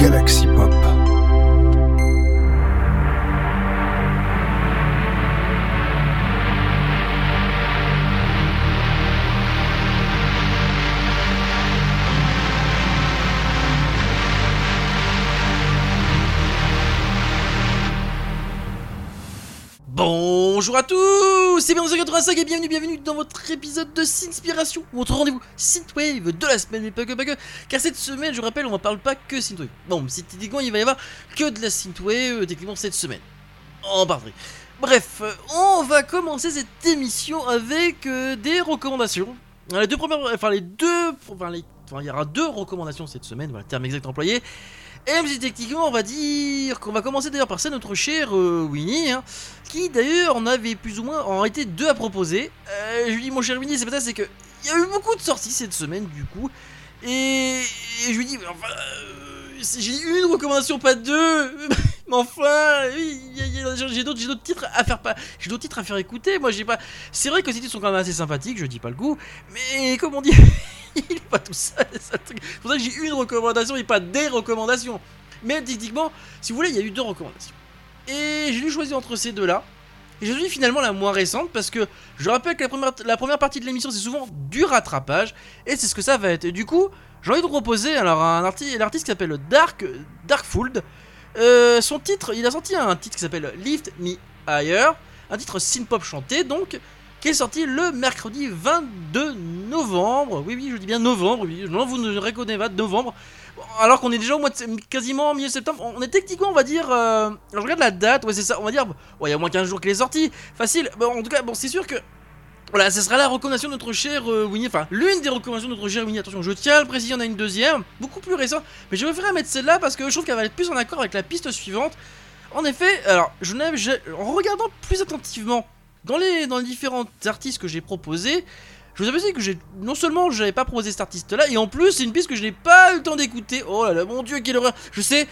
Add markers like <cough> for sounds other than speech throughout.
Galaxy Pop. Bonjour à tous, c'est bien 85 et bienvenue, bienvenue dans votre épisode de Synspiration, votre rendez-vous Synthwave de la semaine, mais pas que, pas que, car cette semaine, je rappelle, on ne parle pas que Synthwave. Bon, techniquement, il va y avoir que de la Synthwave, euh, techniquement, cette semaine. En partie. Bref, euh, on va commencer cette émission avec euh, des recommandations. Les deux premières, enfin les deux, enfin, il y aura deux recommandations cette semaine, voilà terme exact employé. Et techniquement on va dire qu'on va commencer d'ailleurs par ça notre cher euh, Winnie, hein, qui d'ailleurs en avait plus ou moins en été deux à proposer. Euh, je lui dis mon cher Winnie, c'est pas ça, c'est que il y a eu beaucoup de sorties cette semaine du coup, et, et je lui dis enfin j'ai une recommandation pas deux, <laughs> mais enfin j'ai d'autres d'autres titres à faire pas, j'ai d'autres titres à faire écouter. Moi j'ai pas, c'est vrai que ces titres sont quand même assez sympathiques, je dis pas le goût, mais comme on dit. <laughs> Il pas tout <laughs> ça. C'est pour ça que j'ai une recommandation et pas des recommandations. Mais techniquement, si vous voulez, il y a eu deux recommandations. Et j'ai dû choisir entre ces deux-là. Et j'ai choisi finalement la moins récente parce que je rappelle que la première, partie de l'émission c'est souvent du rattrapage et c'est ce que ça va être. Et du coup, j'ai envie de proposer alors un artiste, qui s'appelle Dark Darkfold. Euh, son titre, il a sorti un titre qui s'appelle Lift Me Higher, un titre synth-pop chanté donc qui est sorti le mercredi 22 novembre. Oui, oui, je dis bien novembre. Oui, non, vous ne reconnaissez pas novembre. Alors qu'on est déjà au mois de quasiment milieu septembre. On est techniquement, on va dire. euh, je regarde la date. Ouais, c'est ça. On va dire. Ouais, il y a moins 15 jours qu'il est sorti. Facile. Bon, en tout cas, bon, c'est sûr que. Voilà, ce sera la recommandation de notre cher euh, Winnie. Enfin, l'une des recommandations de notre cher Winnie. Attention, je tiens à le préciser, il en a une deuxième, beaucoup plus récente. Mais je préfère mettre celle-là parce que je trouve qu'elle va être plus en accord avec la piste suivante. En effet, alors, je en regardant plus attentivement dans les, dans les différents artistes que j'ai proposés, je vous dit que non seulement j'avais pas proposé cet artiste-là, et en plus c'est une piste que je n'ai pas eu le temps d'écouter. Oh là là, mon dieu, quelle horreur Je sais,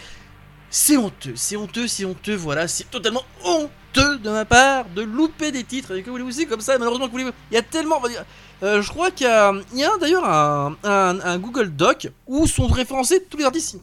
c'est honteux, c'est honteux, c'est honteux, voilà, c'est totalement honteux de ma part de louper des titres. Et que voulez-vous aussi comme ça, malheureusement, que voulez-vous Il y a tellement, euh, je crois qu'il y a, a d'ailleurs un, Google Doc où sont référencés tous les artistes.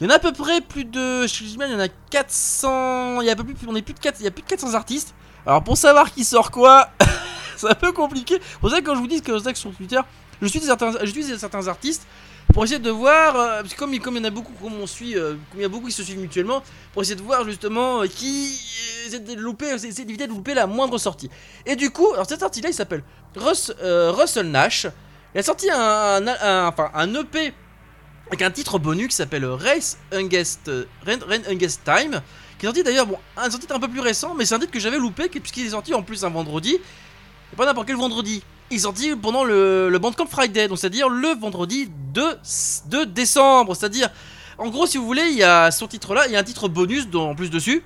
Il y en a à peu près plus de, je dis mal, il y en a 400, il y a un peu plus, on est plus de 4, il y a plus de 400 artistes. Alors pour savoir qui sort quoi, <laughs> c'est un peu compliqué. Pour ça que quand je vous dis que, sur Twitter, je suis certains, j'utilise certains artistes pour essayer de voir, euh, parce que comme, comme il y en a beaucoup, comme on suit, euh, comme il y a beaucoup qui se suivent mutuellement, pour essayer de voir justement euh, qui essaie de louper, essayer d'éviter de louper la moindre sortie. Et du coup, alors cet artiste-là, il s'appelle Russ- Russell Nash. Il a sorti un, enfin, un EP avec un titre bonus qui s'appelle Race Against Time, qui est sorti d'ailleurs, bon, un titre un peu plus récent, mais c'est un titre que j'avais loupé, qui- puisqu'il est sorti en plus un vendredi, et pas n'importe quel vendredi. Il est sorti pendant le, le Bandcamp Friday, donc c'est-à-dire le vendredi 2, 2 décembre, c'est-à-dire, en gros, si vous voulez, il y a son titre là, il y a un titre bonus en plus dessus,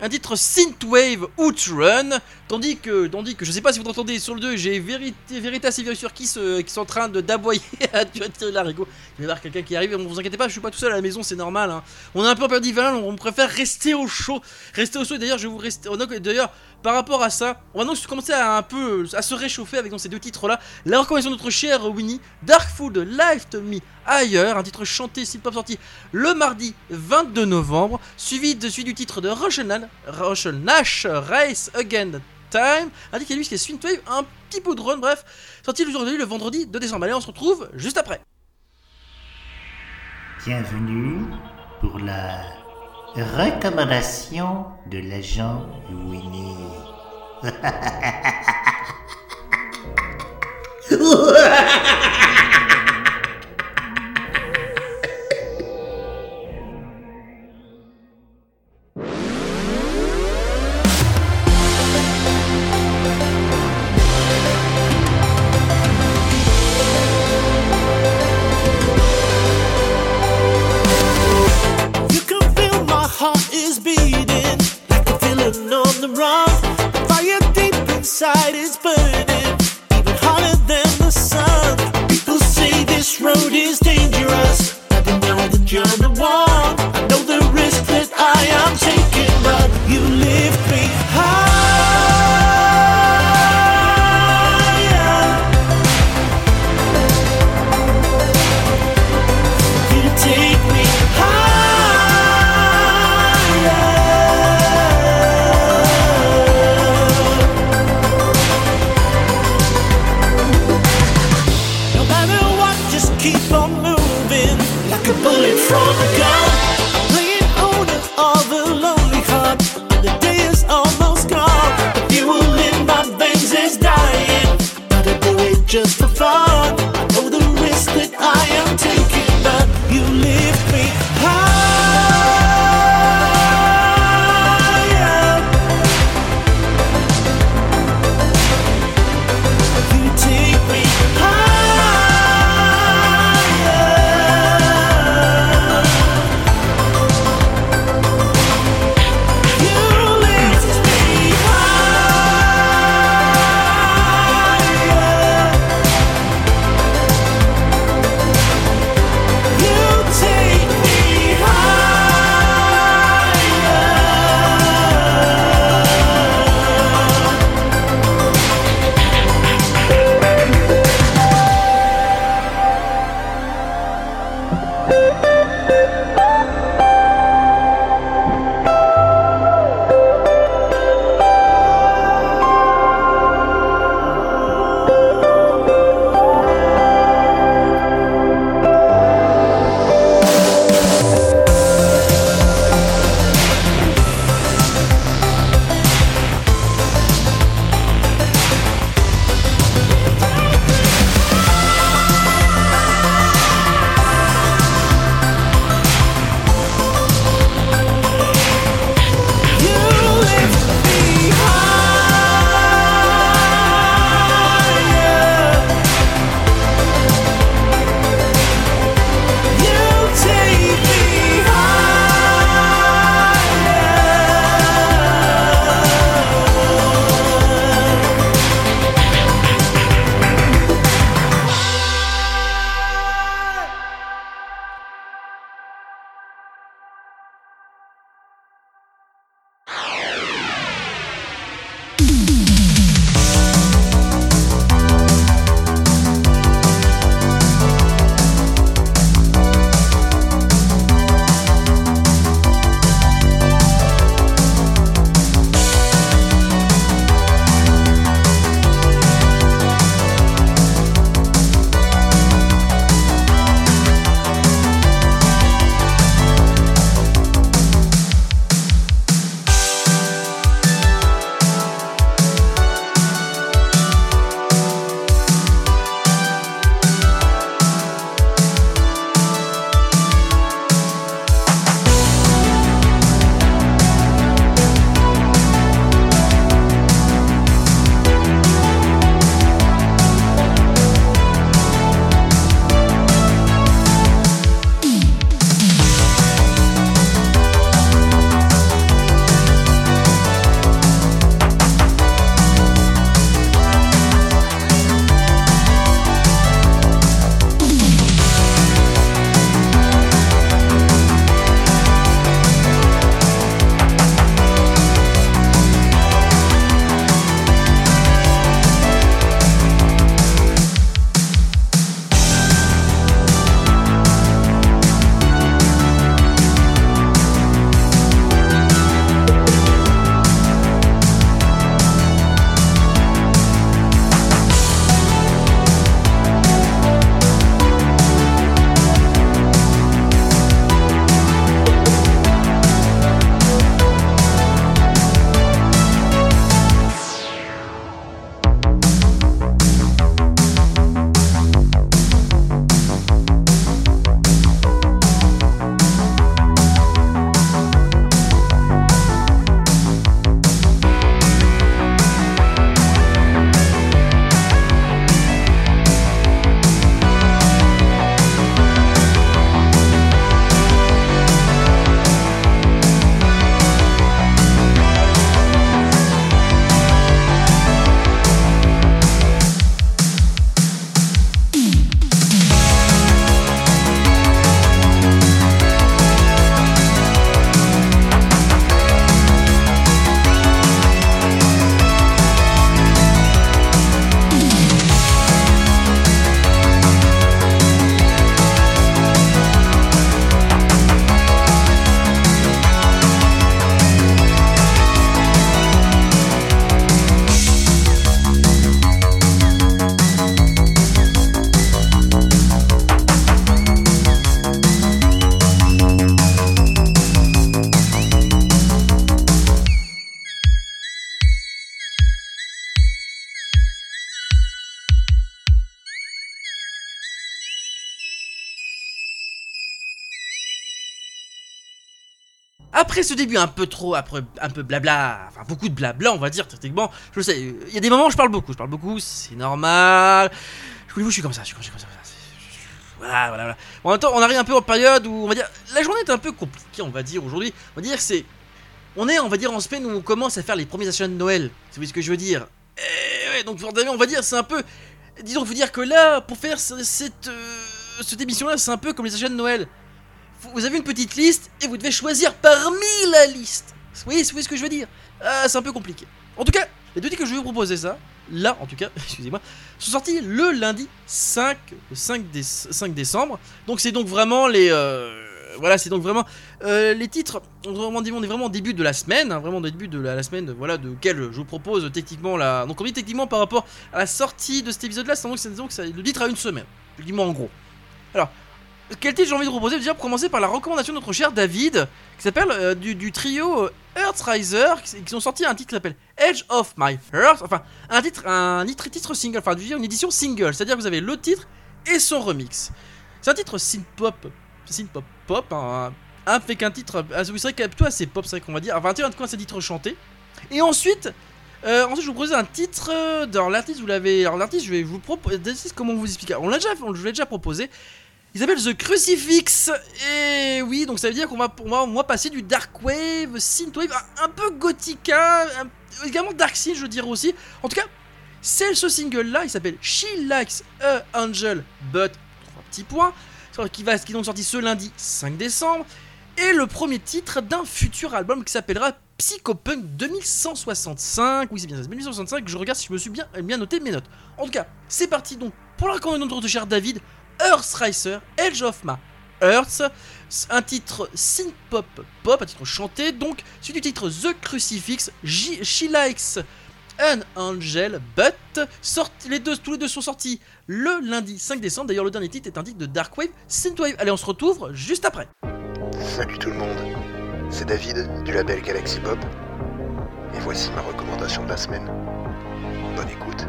un titre Synthwave Outrun, tandis que, tandis que je sais pas si vous entendez sur le 2, j'ai vérité, Veritas et Virus qui, qui sont en train de d'aboyer <laughs> à tirer l'arigot. Il va y quelqu'un qui arrive, vous inquiétez pas, je suis pas tout seul à la maison, c'est normal. hein. On est un peu en période hivernale, on préfère rester au chaud. Rester au chaud, d'ailleurs, je vous donc, D'ailleurs, par rapport à ça, on va donc commencer à un peu à se réchauffer avec ces deux titres-là. La recommandation de notre cher Winnie, Dark Food Life to Me Ailleurs, un titre chanté, style pop sorti le mardi 22 novembre, suivi de celui du titre de Russian Nash Race Again Time, indiqué lui qui est Synthwave, un petit peu de drone, bref, sorti le de lui le vendredi 2 décembre. Allez, on se retrouve juste après. Bienvenue pour la recommandation de l'agent Winnie. <laughs> just for fun. Ce début un peu trop, après un peu blabla, enfin beaucoup de blabla, on va dire techniquement. Je sais, il y a des moments je parle beaucoup, je parle beaucoup, c'est normal. Je vous je suis comme ça, je suis comme ça. Voilà, voilà, voilà. En même temps, on arrive un peu en période où on va dire la journée est un peu compliquée, on va dire aujourd'hui. On va dire c'est, on est, on va dire en semaine où on commence à faire les premiers achats de Noël. Si vous voyez ce que je veux dire? Et ouais, donc on va dire c'est un peu, disons, faut dire que là, pour faire ce- cette, euh, cette émission-là, c'est un peu comme les achats de Noël. Vous- avez une petite liste et vous devez choisir parmi la liste. Vous voyez, ce que je veux dire Ah, C'est un peu compliqué. En tout cas, les deux titres que je vais vous proposer ça, là en tout cas, <laughs> excusez-moi, sont sortis le lundi 5, le 5, déce- 5 décembre. Donc c'est donc vraiment les... euh, voilà, c'est donc vraiment euh, les titres. On est vraiment, au début de la semaine, hein, vraiment au début de la, semaine, voilà, de quelle je vous propose techniquement la. Donc on dit techniquement par rapport à la sortie de cet épisode-là, c'est donc, ça- le titre a une semaine, dis-moi en gros. Alors, quel titre j'ai envie de proposer Déjà, pour commencer par la recommandation de notre cher David, qui s'appelle euh, du, trio euh, Earthriser, qui, ont sorti un titre qui s'appelle Edge of My Heart, enfin un titre, un titre, titre single, enfin une édition single, c'est-à-dire que vous avez le titre et son remix. C'est un titre synth-pop, synth-pop pop, hein, avec un titre, ah, vous savez, plutôt assez pop, c'est vrai qu'on va dire, enfin un titre, un titre chanté. Et ensuite, euh, ensuite, je vous propose un titre euh, dans l'artiste. Vous l'avez. Alors l'artiste, je vais vous proposer. Comment vous expliquer On l'a déjà, on je déjà proposé. Il s'appelle The Crucifix. Et oui, donc ça veut dire qu'on va, on va passer du dark wave, synthwave, un, un peu gothica, également dark synth, je dirais aussi. En tout cas, c'est ce single-là. Il s'appelle She Likes a Angel, but trois petits points, qui va, qui est donc sorti ce lundi 5 décembre et le premier titre d'un futur album qui s'appellera Psychopunk 2165. Oui, c'est bien ça, c'est 2165. Je regarde si je me suis bien, bien noté mes notes. En tout cas, c'est parti donc pour la de notre cher David Earth Racer, Edge of My Earth. Un titre synth pop un titre chanté. Donc, suite du titre The Crucifix, She Likes an Angel, but les deux, tous les deux sont sortis le lundi 5 décembre. D'ailleurs, le dernier titre est un titre de Dark Wave, Synthwave. Allez, on se retrouve juste après. Salut tout le monde, c'est David du label Galaxy Pop et voici ma recommandation de la semaine. Bonne écoute.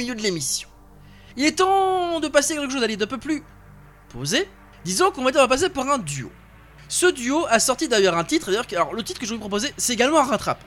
Milieu de l'émission. Il est temps de passer à quelque chose d'un peu plus posé. Disons qu'on va passer par un duo. Ce duo a sorti d'ailleurs un titre, d'ailleurs, alors le titre que je vais vous proposer, c'est également un rattrapage.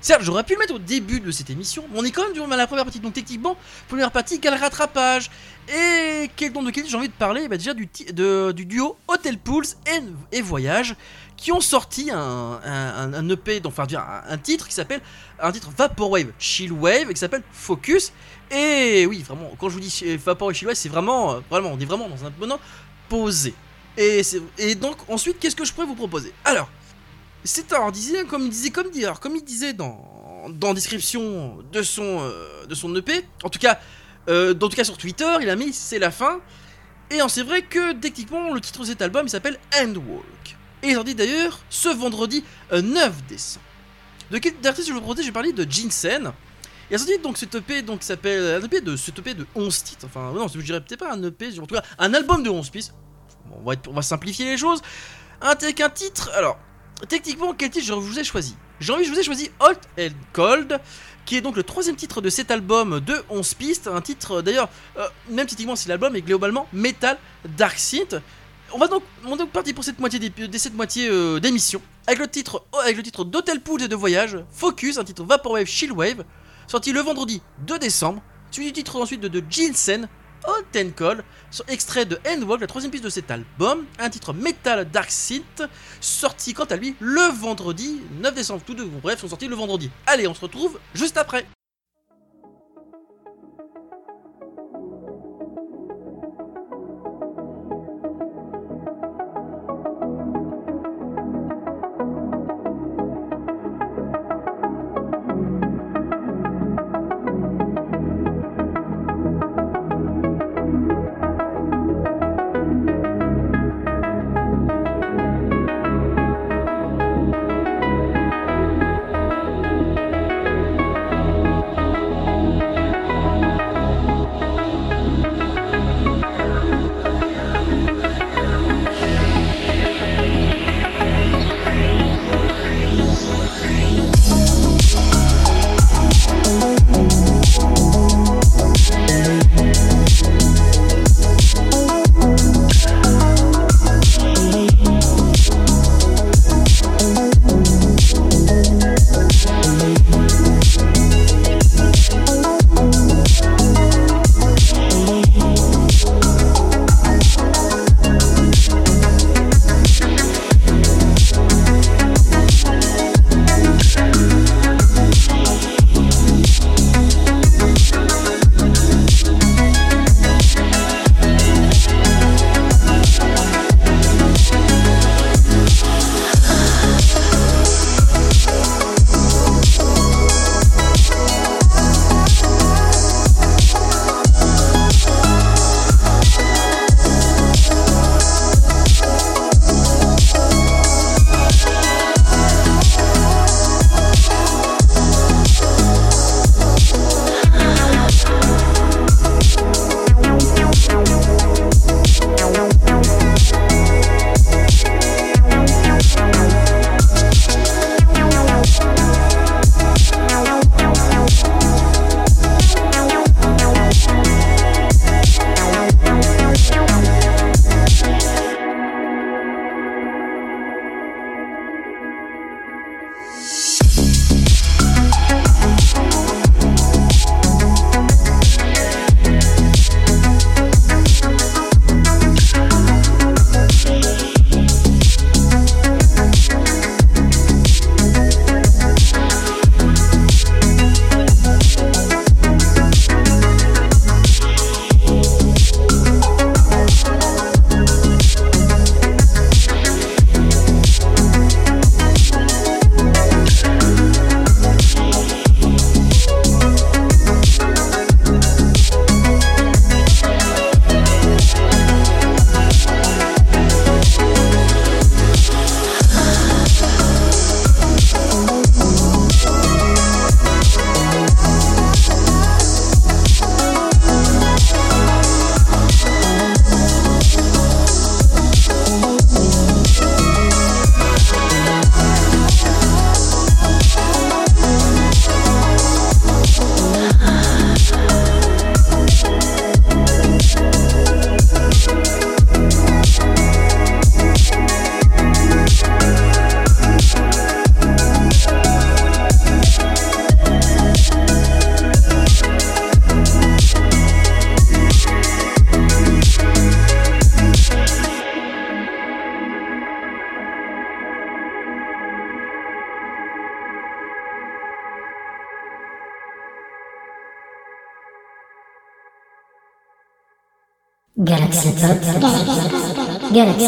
Certes, j'aurais pu le mettre au début de cette émission, mais on est quand même durant la première partie, donc techniquement, première partie, quel rattrapage? Et quel don de quel j'ai envie de parler bah Déjà du, du duo Hotel Pools et, et Voyage, qui ont sorti un, un, EP, donc, enfin dire, un, un titre qui s'appelle, un titre Vaporwave Chill Wave, et qui s'appelle Focus. Et oui, vraiment, quand je vous dis euh, Chill Wave, c'est vraiment, euh, vraiment, on est vraiment dans un moment posé. Et, et donc ensuite, qu'est-ce que je pourrais vous proposer? Alors, c'est alors disait comme il disait comme dit alors comme il disait dans dans description de son euh, de son EP, en tout cas euh, en tout cas sur Twitter, il a mis c'est la fin. Et euh, c'est vrai que techniquement le titre de cet album il s'appelle Endwalk. Et il sorti d'ailleurs ce vendredi euh, 9 décembre. De quel artiste je vous propose Je vais parler de Jinsen. Il a sorti donc cet EP donc s'appelle un EP de cet EP de 11 titres. Enfin non, je dirais peut-être pas un EP, en tout cas un album de 11 pistes. On, va on va simplifier les choses. Un, un titre. Alors, techniquement, quel titre je vous ai choisi? J'ai envie, je vous ai choisi Hot and Cold, qui est donc le troisième titre de cet album de 11 pistes. Un titre, d'ailleurs, euh, même techniquement, c'est l'album, mais globalement, Metal Dark Synth. On va donc, on est donc parti pour cette moitié d'ép- de cette moitié euh, d'émission avec le titre avec titre d'Hotel Pool et de voyage Focus un titre Vaporwave Chillwave sorti le vendredi 2 décembre suivi du titre ensuite de, de and Cold sur- extrait de Endwalk la troisième piste de cet album un titre Metal Dark Synth sorti quant à lui le vendredi 9 décembre. Tous deux, bref, sont sortis le vendredi. Allez, on se retrouve juste après.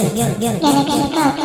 Galaxy Pop. Galaxy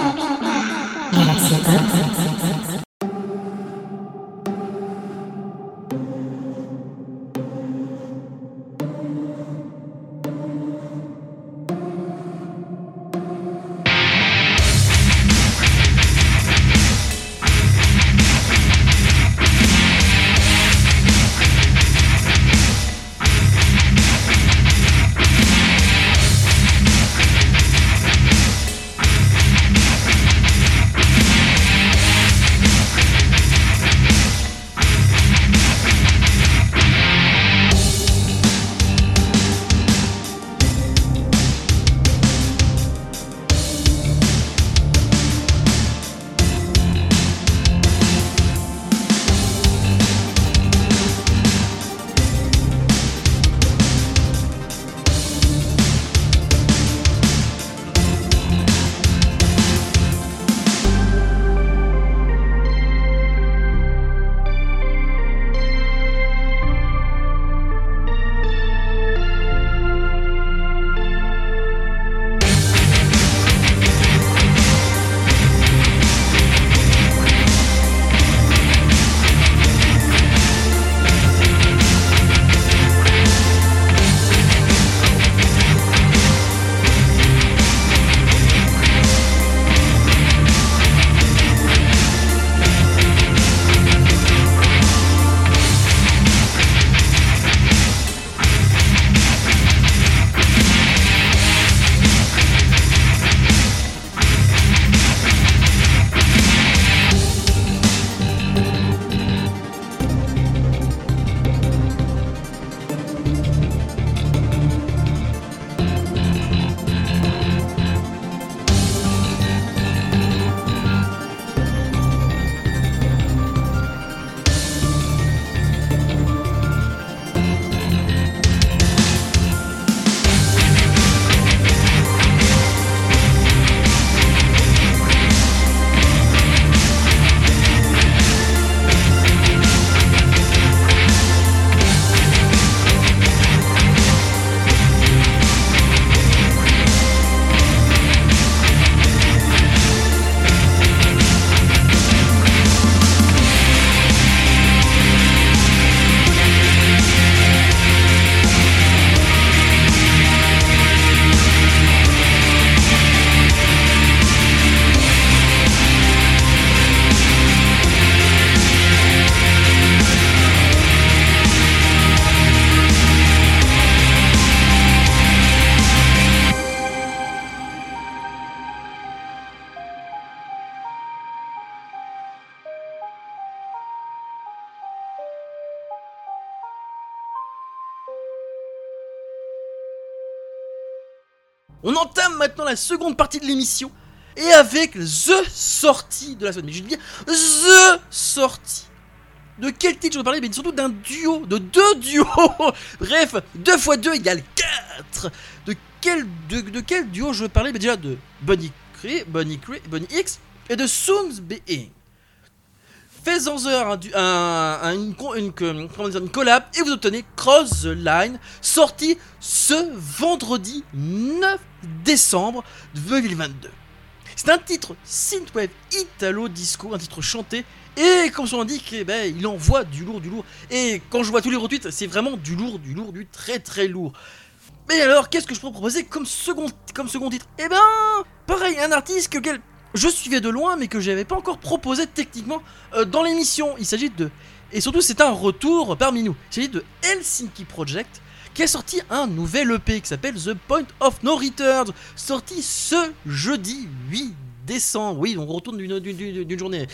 la seconde partie de l'émission et avec The sortie de la semaine. Mais je veux dire The sortie. De quel titre je veux parler? Mais surtout d'un duo, de deux duos. <laughs> Bref, 2 x 2 égale 4. De quel, de, de quel duo je veux parler? Mais déjà de Bunny Cree, Bunny Cree, Bunny X et de Soons Being. Faites-en un, une, une collab et vous obtenez Cross the Line, sorti ce vendredi 9 décembre 2022. C'est un titre synthwave italo disco, un titre chanté et comme son indique, eh ben, il envoie du lourd, du lourd. Et quand je vois tous les retweets, c'est vraiment du lourd, du lourd, du très très lourd. Mais alors, qu'est-ce que je peux proposer comme second, comme second titre? Eh ben, pareil, un artiste que je suivais de loin, mais que j'avais pas encore proposé techniquement euh, dans l'émission. Il s'agit de, et surtout, c'est un retour parmi nous. Il s'agit de Helsinki Project, qui a sorti un nouvel EP qui s'appelle The Point of No Return, sorti ce jeudi 8 décembre. Oui, on retourne d'une- journée.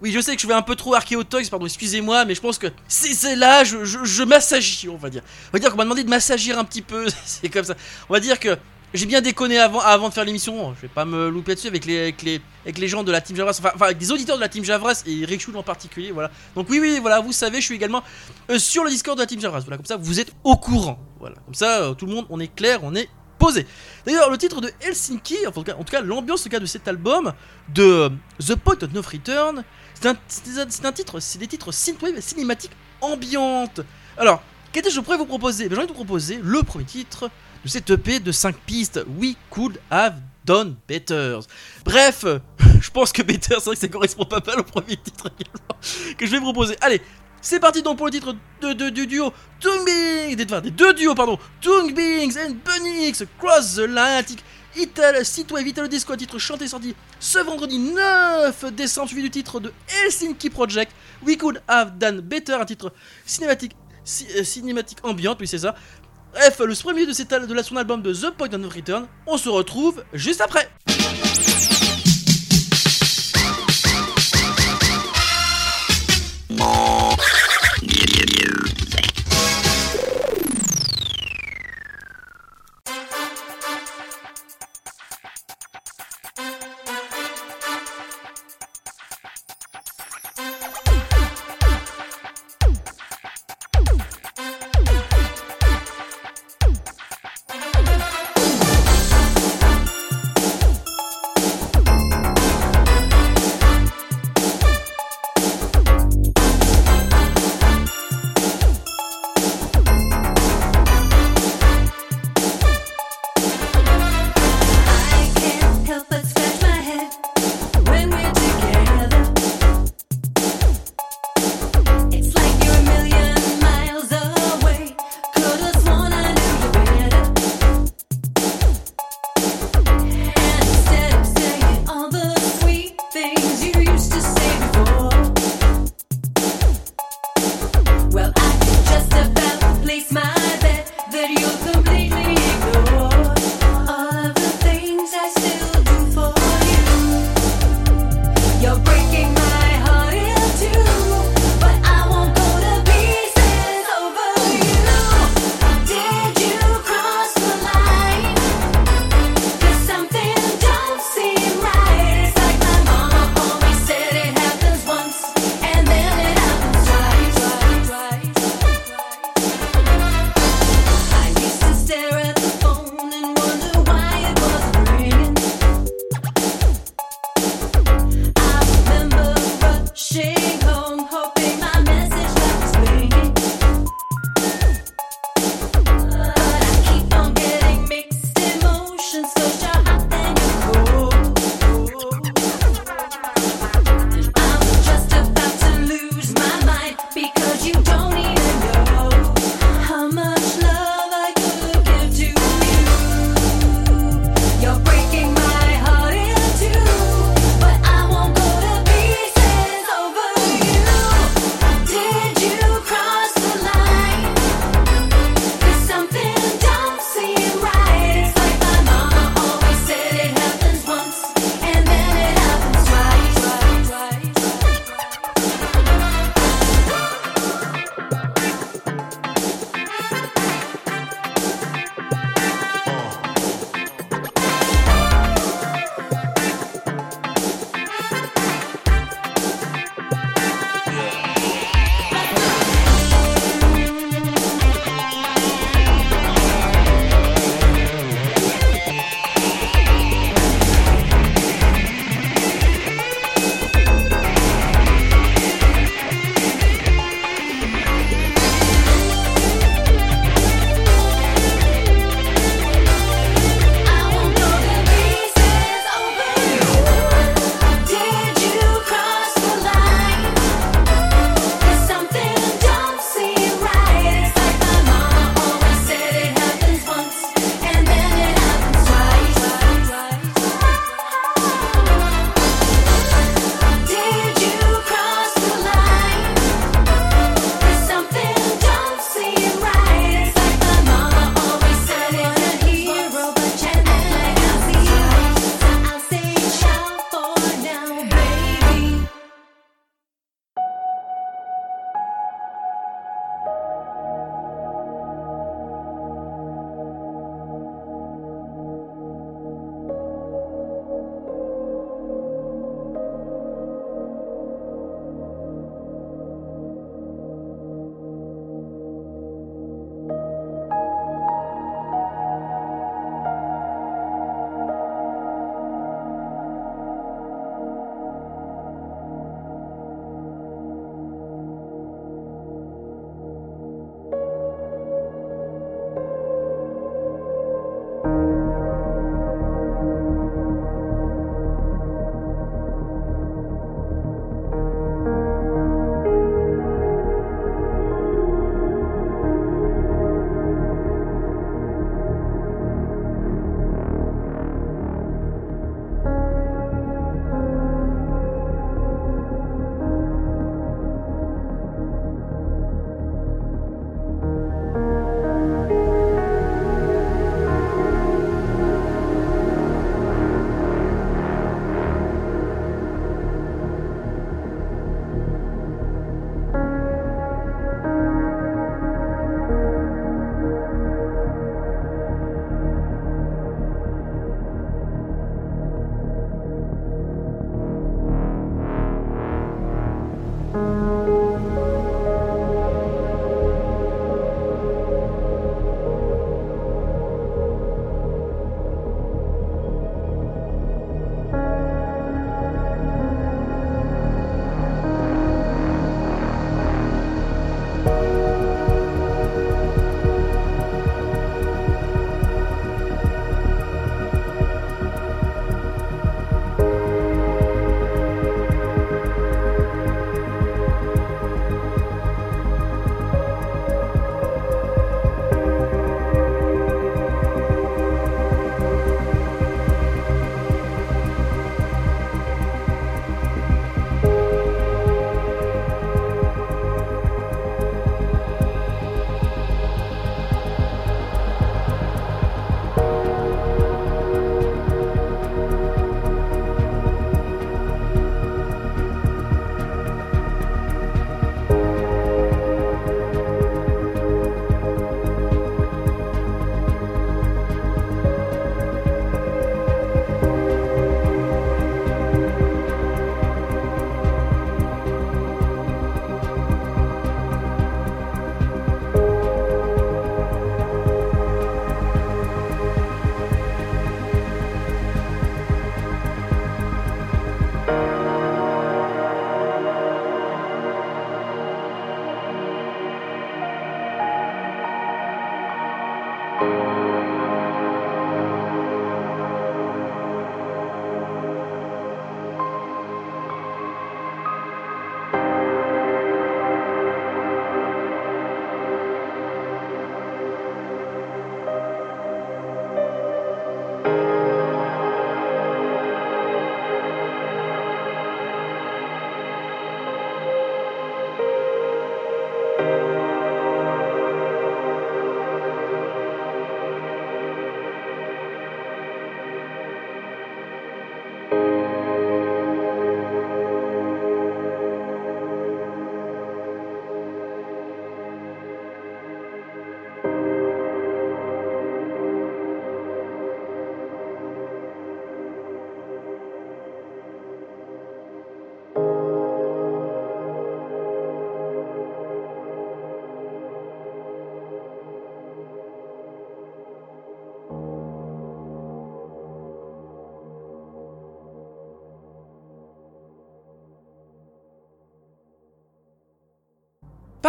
Oui, je sais que je vais un peu trop Archéotox, pardon, excusez-moi, mais je pense que c'est c'est là, je, je, je m'assagis, on va dire. On va dire qu'on m'a demandé de m'assagir un petit peu, <laughs> c'est comme ça. On va dire que j'ai bien déconné avant, avant de faire l'émission, je vais pas me louper dessus avec les, avec les, avec les gens de la Team Javras, enfin, avec des auditeurs de la Team Javras et Rick Schul en particulier, voilà. Donc oui, oui, voilà, vous savez, je suis également euh, sur le Discord de la Team Javras, voilà, comme ça vous êtes au courant, voilà. Comme ça, euh, tout le monde, on est clair, on est posé. D'ailleurs, le titre de Helsinki, en tout cas, en tout cas l'ambiance de cet album, de euh, The Point of No Return, c'est un, un- titre, c'est des titres synthwave cinématiques ambiantes. Alors, quel titre je pourrais vous proposer? Ben, J'ai envie de vous proposer le premier titre de de cette EP de 5 pistes. We could have done better. Bref, <laughs> je pense que better, c'est vrai que ça correspond pas mal au premier titre que je vais proposer. Allez, c'est parti donc pour le titre de, du duo Beings, des, enfin, des deux duos pardon, Toon Beings and Bunny X Cross the Atlantic. Ital, Synthwave Italo Disco, un titre chanté sorti ce vendredi 9 décembre, suivi du titre de Helsinki Project, We Could Have Done Better, un titre cinématique, ci- euh, cinématique ambiante, oui c'est ça. Bref, le premier de, cet, al- de son album de The Point of Return, on se retrouve juste après.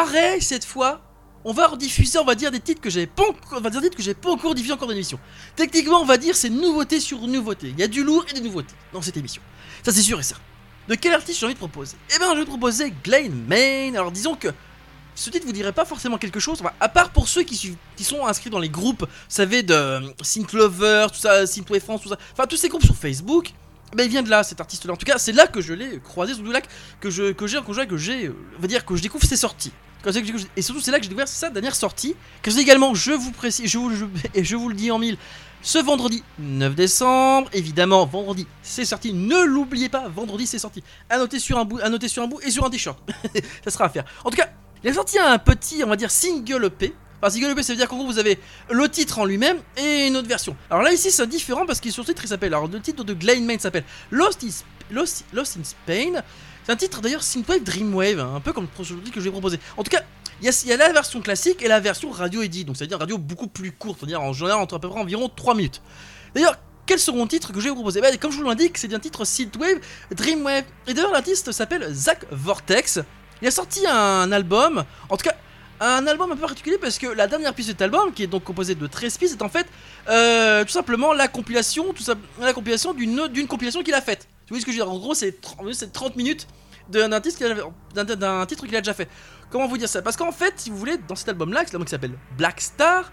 Pareil cette fois, on va rediffuser, on va dire des titres que j'avais pas, pas encore diffusés encore dans l'émission. Techniquement, on va dire c'est nouveauté sur nouveauté. Il y a du lourd et des nouveautés dans cette émission. Ça c'est sûr et certain. De quel artiste j'ai envie de proposer? Eh bien, je vais proposer Glenn Main. Alors disons que ce titre vous dirait pas forcément quelque chose, à part pour ceux qui, sont inscrits dans les groupes, vous savez, de euh, Synth Lover, tout ça, France, tout ça, enfin tous ces groupes sur Facebook, ben il vient de là, cet artiste-là. En tout cas, c'est là que je l'ai croisé, sous lac, que j'ai que j'ai que j'ai, euh, on va dire que je découvre ses sorties. Que Et surtout, c'est là que j'ai découvert sa dernière sortie. Que j'ai également, je vous précise, je vous, <laughs> et je vous le dis en mille, ce vendredi 9 décembre, évidemment, vendredi c'est sorti. Ne l'oubliez pas, vendredi c'est sorti. À noter sur un bout, à noter sur un bout et sur un t-shirt. <laughs> ça sera à faire. En tout cas, il a sorti un petit, on va dire, single EP. Enfin, single EP, ça veut dire qu'en gros, vous avez le titre en lui-même et une autre version. Alors là, ici, c'est différent parce qu'il sur titre, il s'appelle. Alors, le titre de Glenn Main s'appelle Lost, Lost, Lost in Spain. Un titre d'ailleurs Synthwave Dreamwave, hein, un peu comme le projet que je vais proposer. En tout cas, il y, a, la version classique et la version radio edit, donc c'est-à-dire radio beaucoup plus courte, c'est-à-dire en général entre à peu près environ 3 minutes. D'ailleurs, quels seront les titres que je vais vous proposer? Bah, Comme je vous l'indique, c'est un titre Synthwave Dreamwave. Et d'ailleurs, l'artiste s'appelle Zach Vortex. Il a sorti un album, en tout cas, un album un peu particulier parce que la dernière piste de cet album, qui est donc composée de 13 pistes, est en fait euh, tout simplement la compilation, la compilation d'une compilation qu'il a faite. Tu vois ce que je veux dire? En gros, c'est 30, c'est 30 minutes d'un d'un titre qu'il a, déjà fait. Comment vous dire ça? Parce qu'en fait, si vous voulez, dans cet album-là, cet album qui s'appelle Black Star,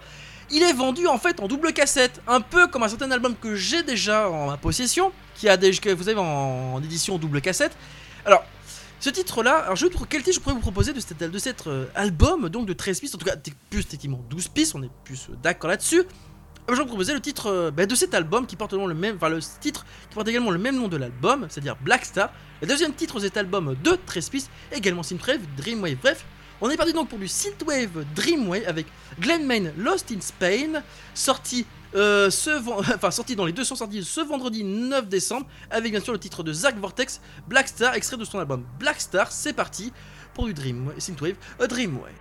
il est vendu en fait en double cassette, un peu comme un certain album que j'ai déjà en ma possession, qui a des, que vous avez en, édition double cassette. Alors, ce titre-là, je quel titre je pourrais vous proposer de cet, de cet euh, album, donc de 13 pistes, en tout cas plus techniquement 12 pistes, on est plus euh, d'accord là-dessus. Je vais vous proposer le titre euh, bah, de cet album qui porte également le même nom de l'album, c'est-à-dire Black Star. Le deuxième titre de cet album de 13 pistes, également Synthwave, Dreamwave, bref. On est parti donc pour du Synthwave Dreamwave avec Glenn Main Lost in Spain, sorti, euh, ce <laughs> enfin, sorti dans les deux sens sortis ce vendredi 9 décembre, avec bien sûr le titre de Zach Vortex, Black Star, extrait de son album Black Star. C'est parti pour du Dream Synthwave euh, Dreamwave.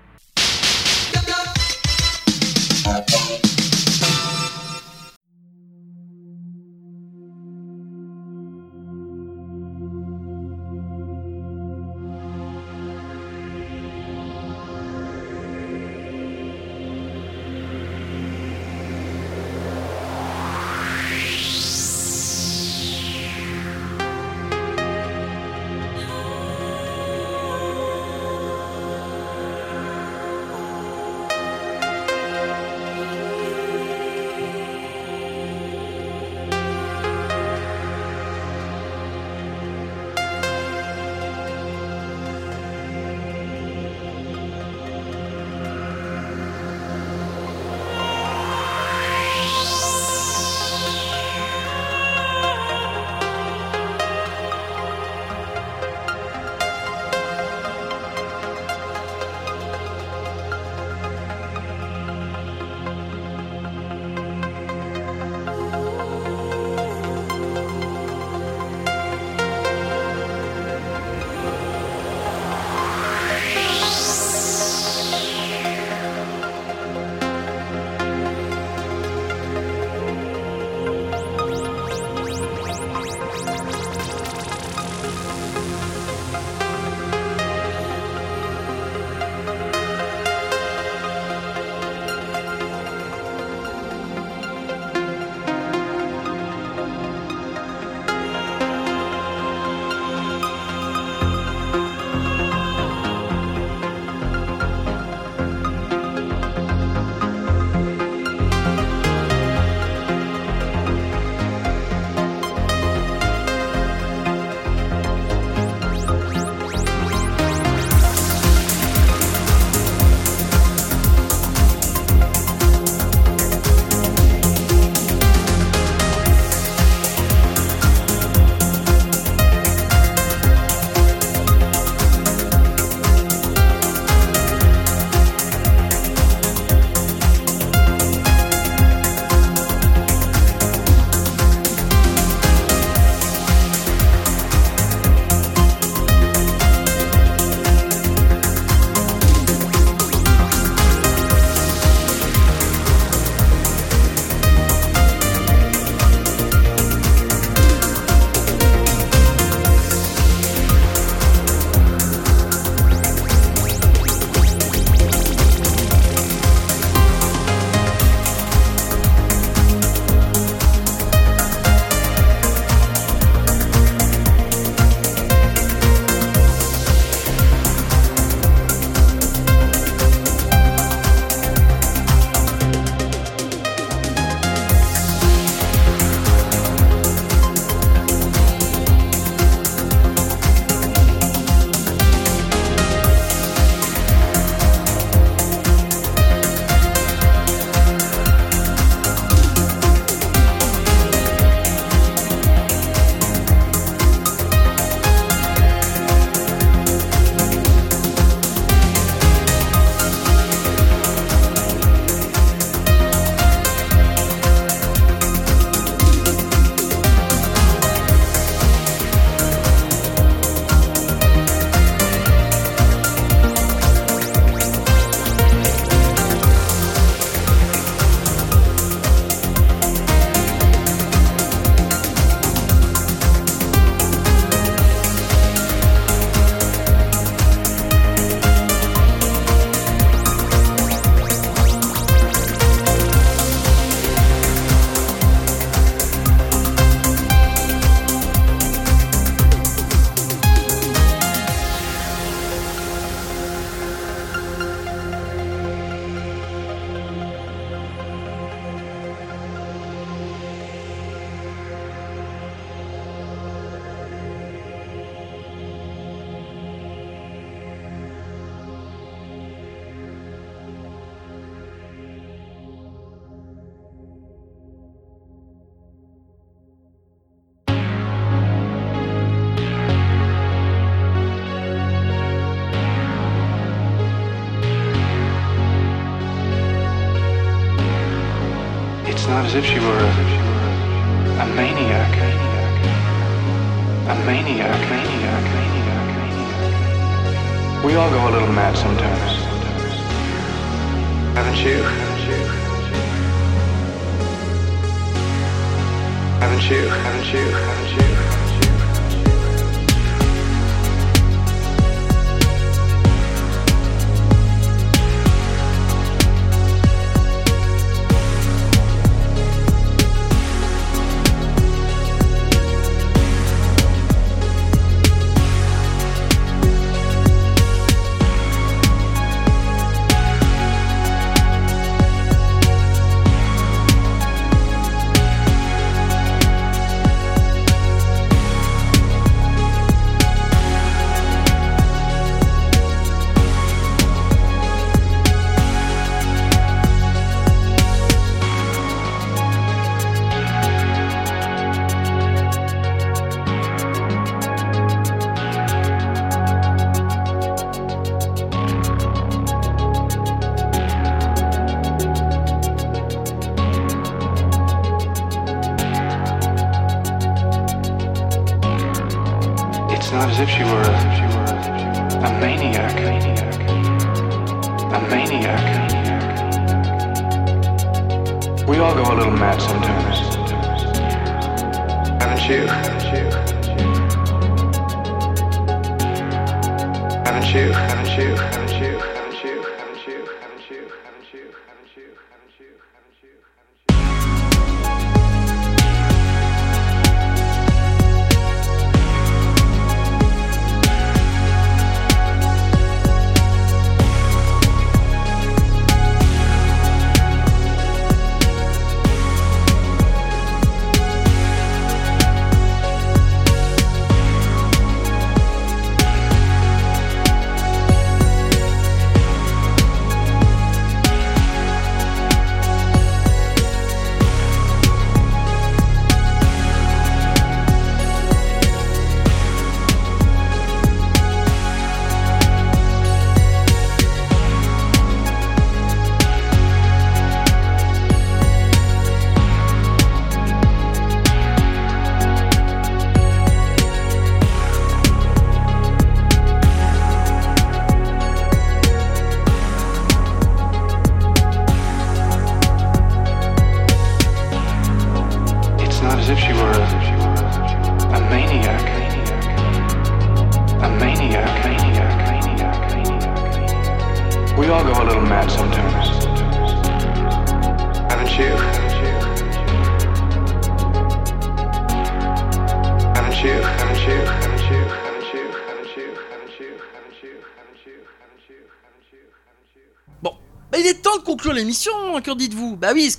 Que dites-vous? Bah oui,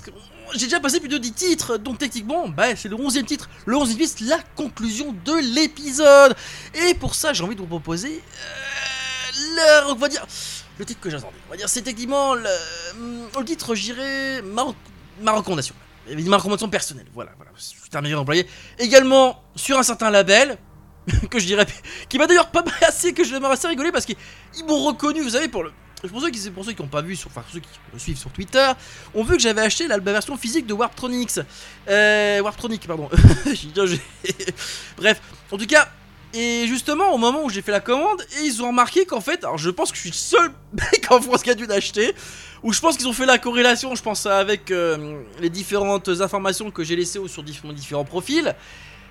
j'ai déjà passé plus de 10 titres, donc techniquement, bah c'est le 11 e titre. Le 11 e titre, c'est la conclusion de l'épisode. Et pour ça, j'ai envie de vous proposer. Euh, le- titre que j'attendais. On va dire, c'est techniquement le, le titre, j'irais. Ma, ma recommandation. Ma recommandation personnelle. Voilà, voilà. C'est un meilleur employé. Également sur un certain label. <laughs> que je dirais. Qui m'a d'ailleurs pas assez. Que je m'a assez rigolé parce qu'ils ils m'ont reconnu, vous savez, pour le. Pour ceux qui pour ceux qui n'ont pas vu, sur, enfin ceux qui me suivent sur Twitter, ont vu que j'avais acheté la, version physique de Warptronics. Euh, pardon. <laughs> Bref, en tout cas, et justement au moment où j'ai fait la commande, et ils ont remarqué qu'en fait, alors je pense que je suis le seul <laughs> mec en France qui a dû l'acheter, ou je pense qu'ils ont fait la corrélation, je pense avec euh, les différentes informations que j'ai laissées sur différents, différents profils.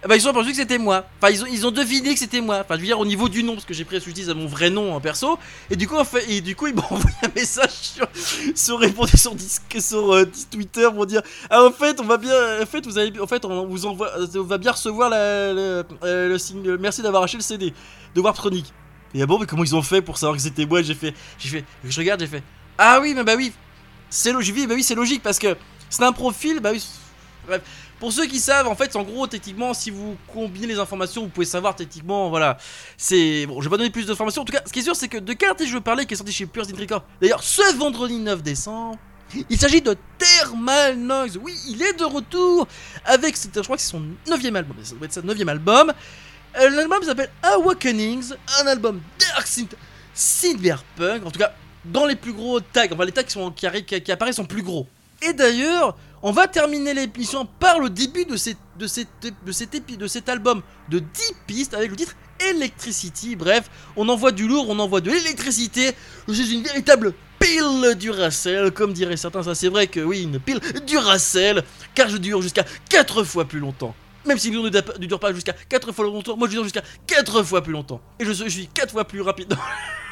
Ben, ils ont aperçu que c'était moi. Enfin, ils ont, ils ont deviné que c'était moi. Enfin, je veux dire au niveau du nom, parce que j'ai pris à mon vrai nom en perso. Et du coup, en fait, et du coup, ils m'ont <laughs> envoyé un message sur, sur répondre sur, sur euh, Twitter pour dire ah en fait on va bien en fait vous avez en fait on vous envoie on va bien recevoir euh, le signe merci d'avoir acheté le CD de Warptronic. Et ah bon mais comment ils ont fait pour savoir que c'était moi? J'ai fait j'ai fait je regarde j'ai fait ah oui mais bah oui c'est logique bah oui c'est logique parce que c'est un profil bah oui bref pour ceux qui savent, en fait, en gros, techniquement, si vous combinez les informations, vous pouvez savoir techniquement, voilà. C'est bon, je vais pas donner plus d'informations. En tout cas, ce qui est sûr, c'est que de quel artiste je veux parler, qui est sorti chez Pure Synth Records. D'ailleurs, ce vendredi 9 décembre, il s'agit de Thermal Noise. Oui, il est de retour avec, je crois que c'est son 9 album. Ça doit être son 9 album. Euh, L'album s'appelle Awakenings, un album dark synth, cyberpunk. En tout cas, dans les plus gros tags, enfin les tags qui apparaissent sont plus gros. Et d'ailleurs, on va terminer l'émission par le début de, cet album de 10 pistes avec le titre Electricity. Bref, on envoie du lourd, on envoie de l'électricité. Suis une véritable pile Duracell, comme diraient certains. Ça, c'est vrai que oui, une pile Duracell, car je dure jusqu'à 4 fois plus longtemps. Même si le ne ne dure pas jusqu'à 4 fois longtemps, moi je dure jusqu'à 4 fois plus longtemps. Et je, je suis 4 fois plus rapide. <laughs>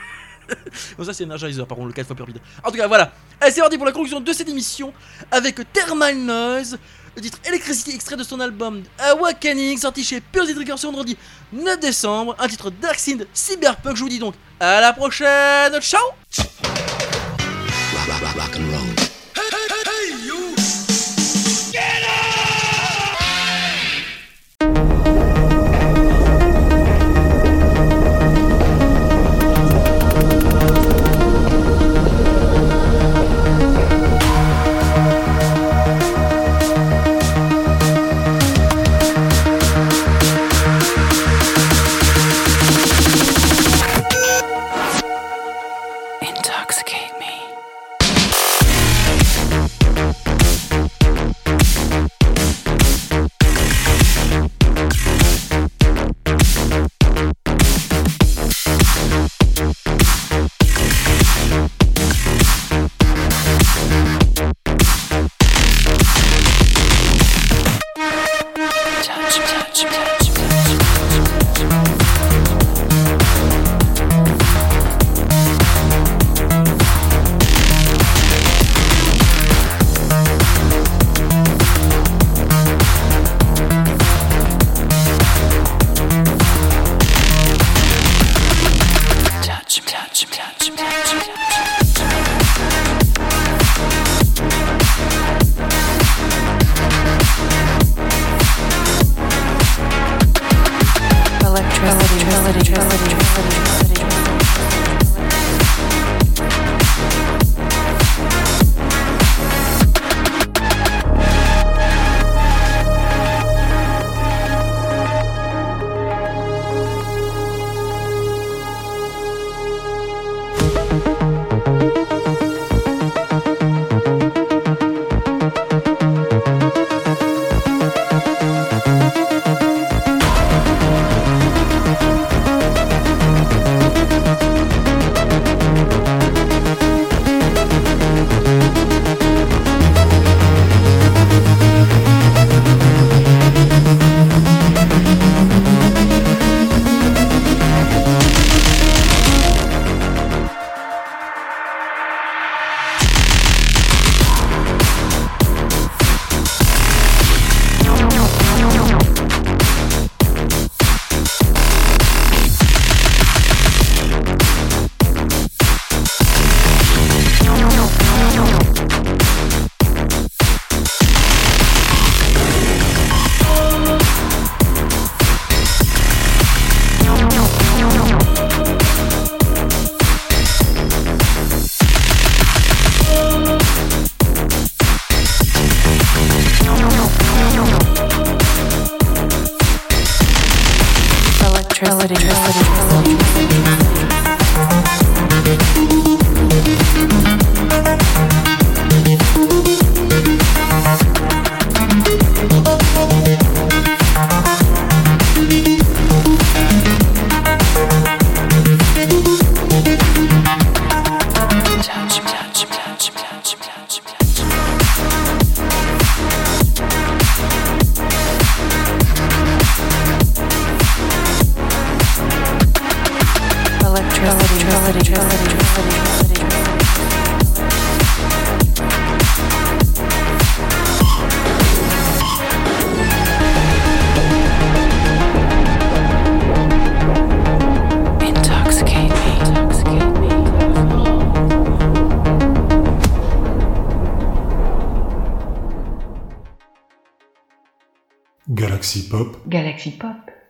Bon, ça c'est Energizer, par contre, le 4 fois plus. En tout cas, voilà. Allez, c'est parti pour la conclusion de cette émission avec Thermal Noise, le titre Electricity, extrait de son album Awakening, sorti chez Pure Records ce vendredi 9 décembre. Un titre Dark Synth Cyberpunk. Je vous dis donc à la prochaine. Ciao! Intoxicating.